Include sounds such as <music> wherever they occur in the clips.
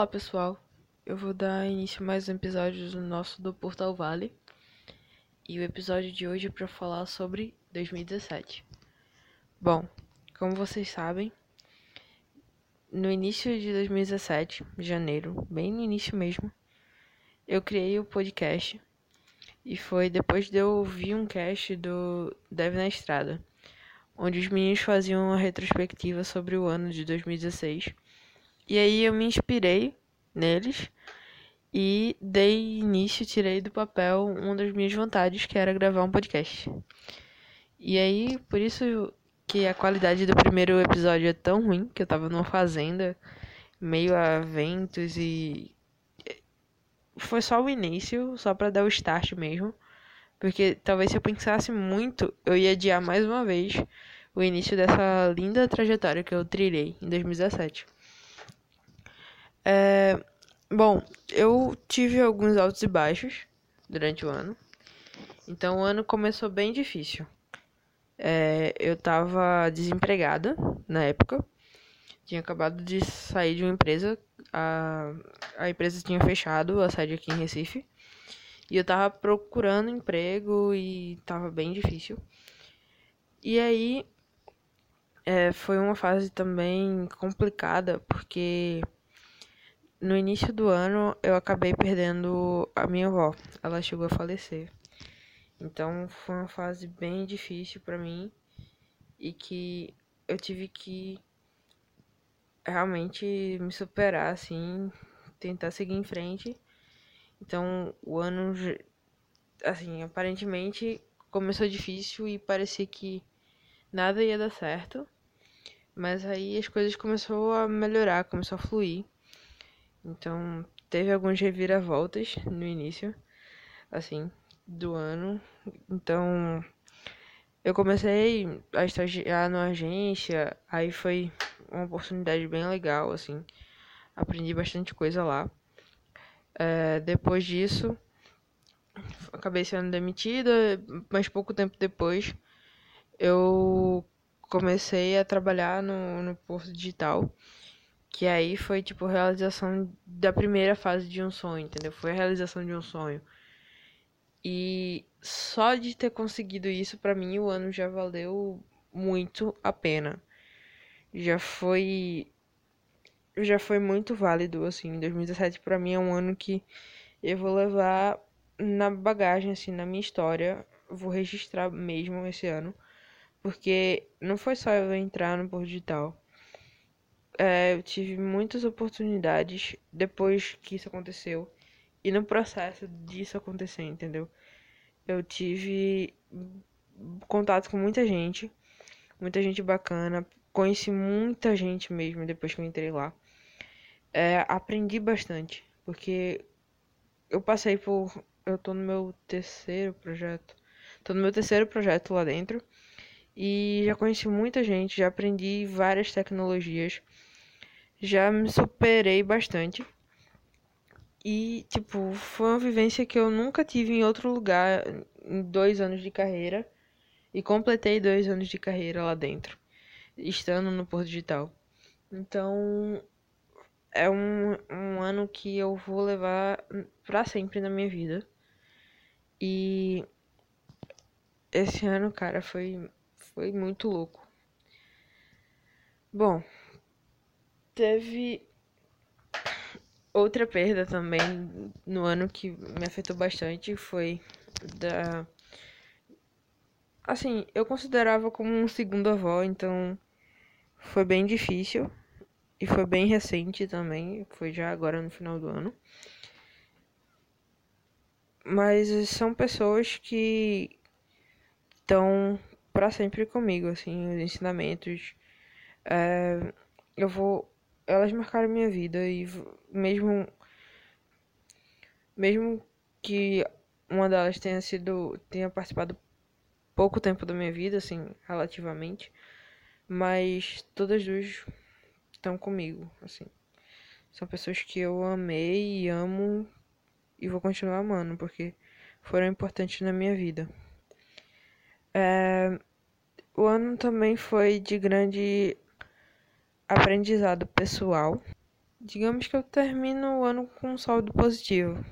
Olá pessoal, eu vou dar início a mais um episódio do nosso do Portal Vale. E o episódio de hoje é para falar sobre 2017. Bom, como vocês sabem, no início de 2017, janeiro, bem no início mesmo, eu criei o podcast. E foi depois de eu ouvir um cast do Deve na Estrada, onde os meninos faziam uma retrospectiva sobre o ano de 2016 e aí eu me inspirei neles e dei início, tirei do papel uma das minhas vontades, que era gravar um podcast. E aí, por isso que a qualidade do primeiro episódio é tão ruim, que eu tava numa fazenda, meio a ventos e foi só o início, só para dar o start mesmo. Porque talvez se eu pensasse muito, eu ia adiar mais uma vez o início dessa linda trajetória que eu trilhei em 2017. É, bom, eu tive alguns altos e baixos durante o ano. Então o ano começou bem difícil. É, eu tava desempregada na época. Tinha acabado de sair de uma empresa. A, a empresa tinha fechado, a sede aqui em Recife. E eu tava procurando emprego e tava bem difícil. E aí é, foi uma fase também complicada, porque no início do ano eu acabei perdendo a minha avó. Ela chegou a falecer. Então foi uma fase bem difícil para mim e que eu tive que realmente me superar assim, tentar seguir em frente. Então o ano assim, aparentemente começou difícil e parecia que nada ia dar certo. Mas aí as coisas começaram a melhorar, começou a fluir. Então, teve alguns reviravoltas no início, assim, do ano. Então, eu comecei a estagiar na agência, aí foi uma oportunidade bem legal, assim. Aprendi bastante coisa lá. É, depois disso, acabei sendo demitida, mas pouco tempo depois eu comecei a trabalhar no, no Porto Digital. Que aí foi, tipo, realização da primeira fase de um sonho, entendeu? Foi a realização de um sonho. E só de ter conseguido isso, para mim, o ano já valeu muito a pena. Já foi. Já foi muito válido, assim. 2017 para mim é um ano que eu vou levar na bagagem, assim, na minha história. Vou registrar mesmo esse ano. Porque não foi só eu entrar no Porto Digital é, eu tive muitas oportunidades depois que isso aconteceu e no processo disso acontecer, entendeu? Eu tive contato com muita gente, muita gente bacana, conheci muita gente mesmo depois que eu entrei lá. É, aprendi bastante, porque eu passei por. Eu tô no meu terceiro projeto. Tô no meu terceiro projeto lá dentro. E já conheci muita gente, já aprendi várias tecnologias já me superei bastante. E, tipo, foi uma vivência que eu nunca tive em outro lugar em dois anos de carreira. E completei dois anos de carreira lá dentro, estando no Porto Digital. Então, é um, um ano que eu vou levar para sempre na minha vida. E esse ano, cara, foi, foi muito louco. Bom, Teve outra perda também no ano que me afetou bastante foi da assim, eu considerava como um segundo avó, então foi bem difícil e foi bem recente também, foi já agora no final do ano. Mas são pessoas que estão para sempre comigo, assim, os ensinamentos. É, eu vou elas marcaram minha vida e mesmo mesmo que uma delas tenha sido tenha participado pouco tempo da minha vida, assim, relativamente, mas todas duas estão comigo, assim. São pessoas que eu amei e amo e vou continuar amando, porque foram importantes na minha vida. É, o ano também foi de grande aprendizado pessoal. digamos que eu termino o ano com um saldo positivo.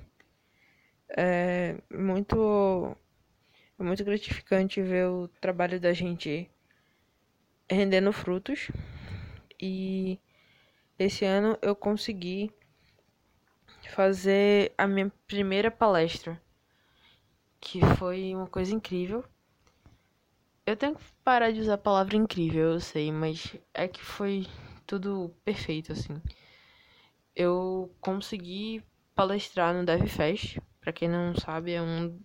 É muito, é muito gratificante ver o trabalho da gente rendendo frutos. E esse ano eu consegui fazer a minha primeira palestra, que foi uma coisa incrível. Eu tenho que parar de usar a palavra incrível, eu sei, mas é que foi tudo perfeito, assim. Eu consegui palestrar no DevFest, para quem não sabe, é um,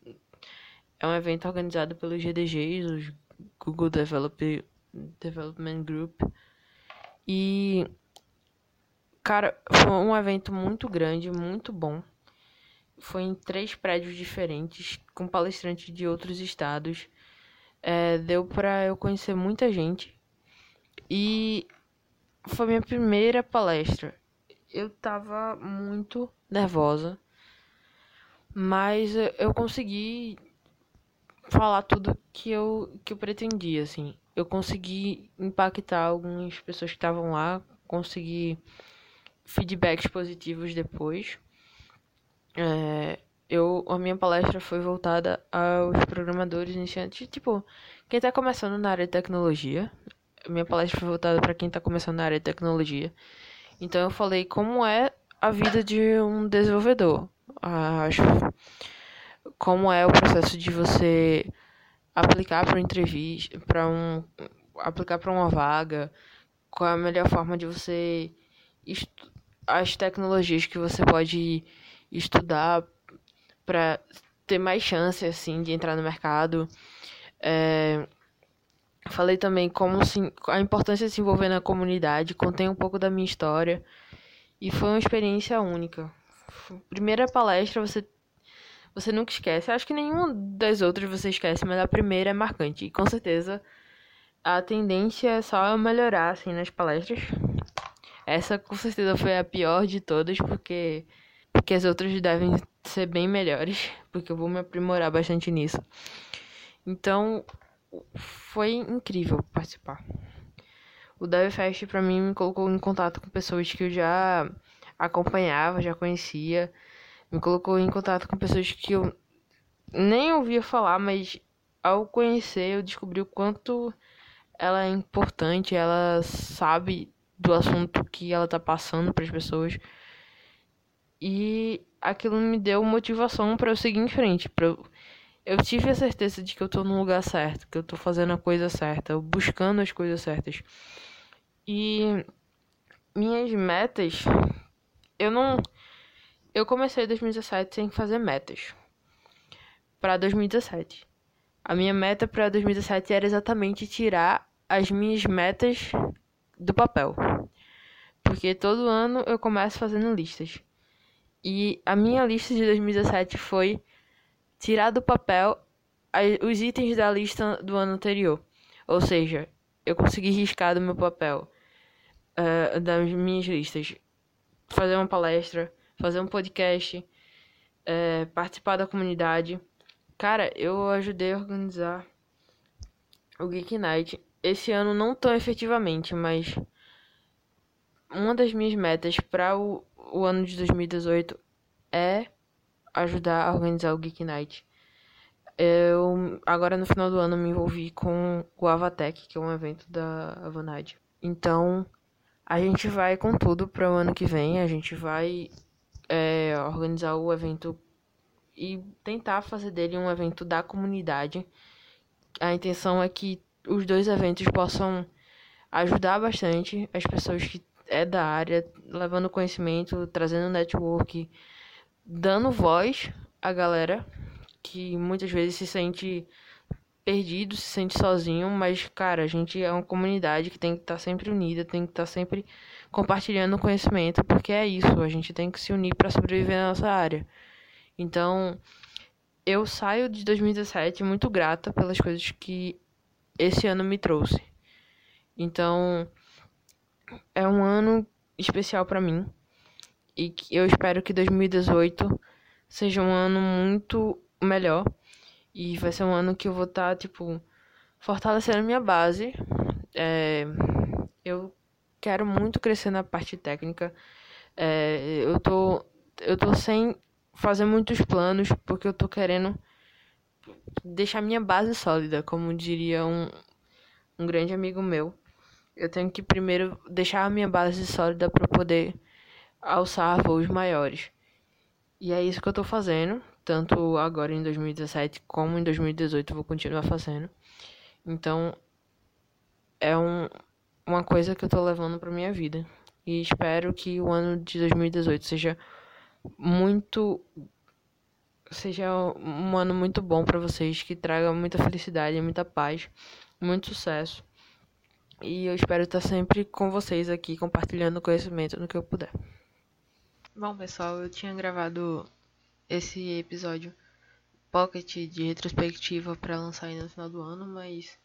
é um evento organizado pelos GDGs, os Google Develop, Development Group. E, cara, foi um evento muito grande, muito bom. Foi em três prédios diferentes, com palestrantes de outros estados é, deu para eu conhecer muita gente. E foi minha primeira palestra. Eu tava muito nervosa, mas eu consegui falar tudo que eu, que eu pretendia, assim. Eu consegui impactar algumas pessoas que estavam lá, consegui feedbacks positivos depois. É, eu a minha palestra foi voltada aos programadores iniciantes, tipo, quem está começando na área de tecnologia. Minha palestra foi voltada para quem está começando na área de tecnologia. Então eu falei como é a vida de um desenvolvedor. Ah, acho como é o processo de você aplicar para entrevista, para um aplicar para uma vaga, qual é a melhor forma de você as tecnologias que você pode estudar para ter mais chance assim de entrar no mercado. É, falei também como se, a importância de se envolver na comunidade, contei um pouco da minha história e foi uma experiência única. Primeira palestra você você nunca esquece. Acho que nenhuma das outras você esquece, mas a primeira é marcante. E com certeza a tendência é só melhorar assim nas palestras. Essa com certeza foi a pior de todas, porque porque as outras devem ser bem melhores, <laughs> porque eu vou me aprimorar bastante nisso. Então, foi incrível participar. O DevFest para mim me colocou em contato com pessoas que eu já acompanhava, já conhecia. Me colocou em contato com pessoas que eu nem ouvia falar, mas ao conhecer eu descobri o quanto ela é importante, ela sabe do assunto que ela tá passando para as pessoas. E aquilo me deu motivação para eu seguir em frente, para eu... eu tive a certeza de que eu tô no lugar certo, que eu tô fazendo a coisa certa, buscando as coisas certas. E minhas metas, eu não eu comecei 2017 sem fazer metas. Para 2017. A minha meta para 2017 era exatamente tirar as minhas metas do papel. Porque todo ano eu começo fazendo listas. E a minha lista de 2017 foi tirar do papel os itens da lista do ano anterior. Ou seja, eu consegui riscar do meu papel, uh, das minhas listas, fazer uma palestra, fazer um podcast, uh, participar da comunidade. Cara, eu ajudei a organizar o Geek Night. Esse ano não tão efetivamente, mas uma das minhas metas para o o ano de 2018 é ajudar a organizar o Geek Night. Eu, agora no final do ano, me envolvi com o Avatec, que é um evento da Avanade. Então, a gente vai com tudo para o ano que vem. A gente vai é, organizar o evento e tentar fazer dele um evento da comunidade. A intenção é que os dois eventos possam ajudar bastante as pessoas que é da área, levando conhecimento, trazendo network, dando voz à galera que muitas vezes se sente perdido, se sente sozinho, mas cara, a gente é uma comunidade que tem que estar tá sempre unida, tem que estar tá sempre compartilhando conhecimento, porque é isso, a gente tem que se unir para sobreviver na nossa área. Então, eu saio de 2017 muito grata pelas coisas que esse ano me trouxe. Então, é um ano especial para mim e eu espero que 2018 seja um ano muito melhor e vai ser um ano que eu vou estar tá, tipo fortalecendo a minha base. É, eu quero muito crescer na parte técnica. É, eu tô eu tô sem fazer muitos planos porque eu tô querendo deixar minha base sólida, como diria um, um grande amigo meu. Eu tenho que primeiro deixar a minha base sólida para poder alçar voos maiores. E é isso que eu tô fazendo, tanto agora em 2017 como em 2018 eu vou continuar fazendo. Então, é um, uma coisa que eu tô levando pra minha vida. E espero que o ano de 2018 seja muito seja um ano muito bom para vocês, que traga muita felicidade, muita paz, muito sucesso. E eu espero estar sempre com vocês aqui compartilhando conhecimento no que eu puder. Bom, pessoal, eu tinha gravado esse episódio pocket de retrospectiva para lançar aí no final do ano, mas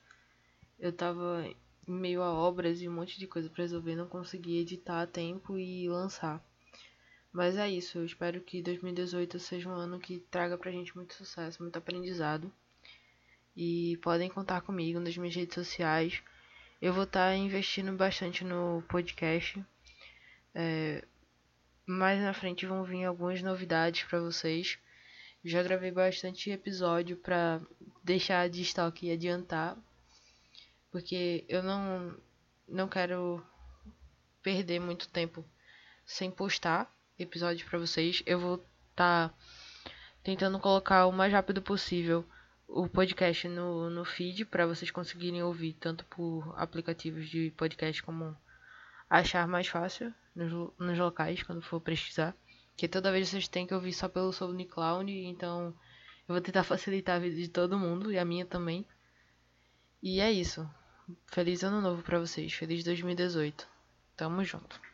eu tava meio a obras e um monte de coisa para resolver, não consegui editar a tempo e lançar. Mas é isso, eu espero que 2018 seja um ano que traga pra gente muito sucesso, muito aprendizado. E podem contar comigo nas minhas redes sociais. Eu vou estar tá investindo bastante no podcast. É, mais na frente vão vir algumas novidades para vocês. Já gravei bastante episódio para deixar de estoque e adiantar, porque eu não não quero perder muito tempo sem postar episódio para vocês. Eu vou estar tá tentando colocar o mais rápido possível o podcast no, no feed para vocês conseguirem ouvir tanto por aplicativos de podcast como achar mais fácil nos, nos locais quando for pesquisar. Que toda vez vocês têm que ouvir só pelo SoundCloud, então eu vou tentar <laughs> facilitar a vida de todo mundo e a minha também. E é isso. Feliz ano novo para vocês. Feliz 2018. Tamo junto.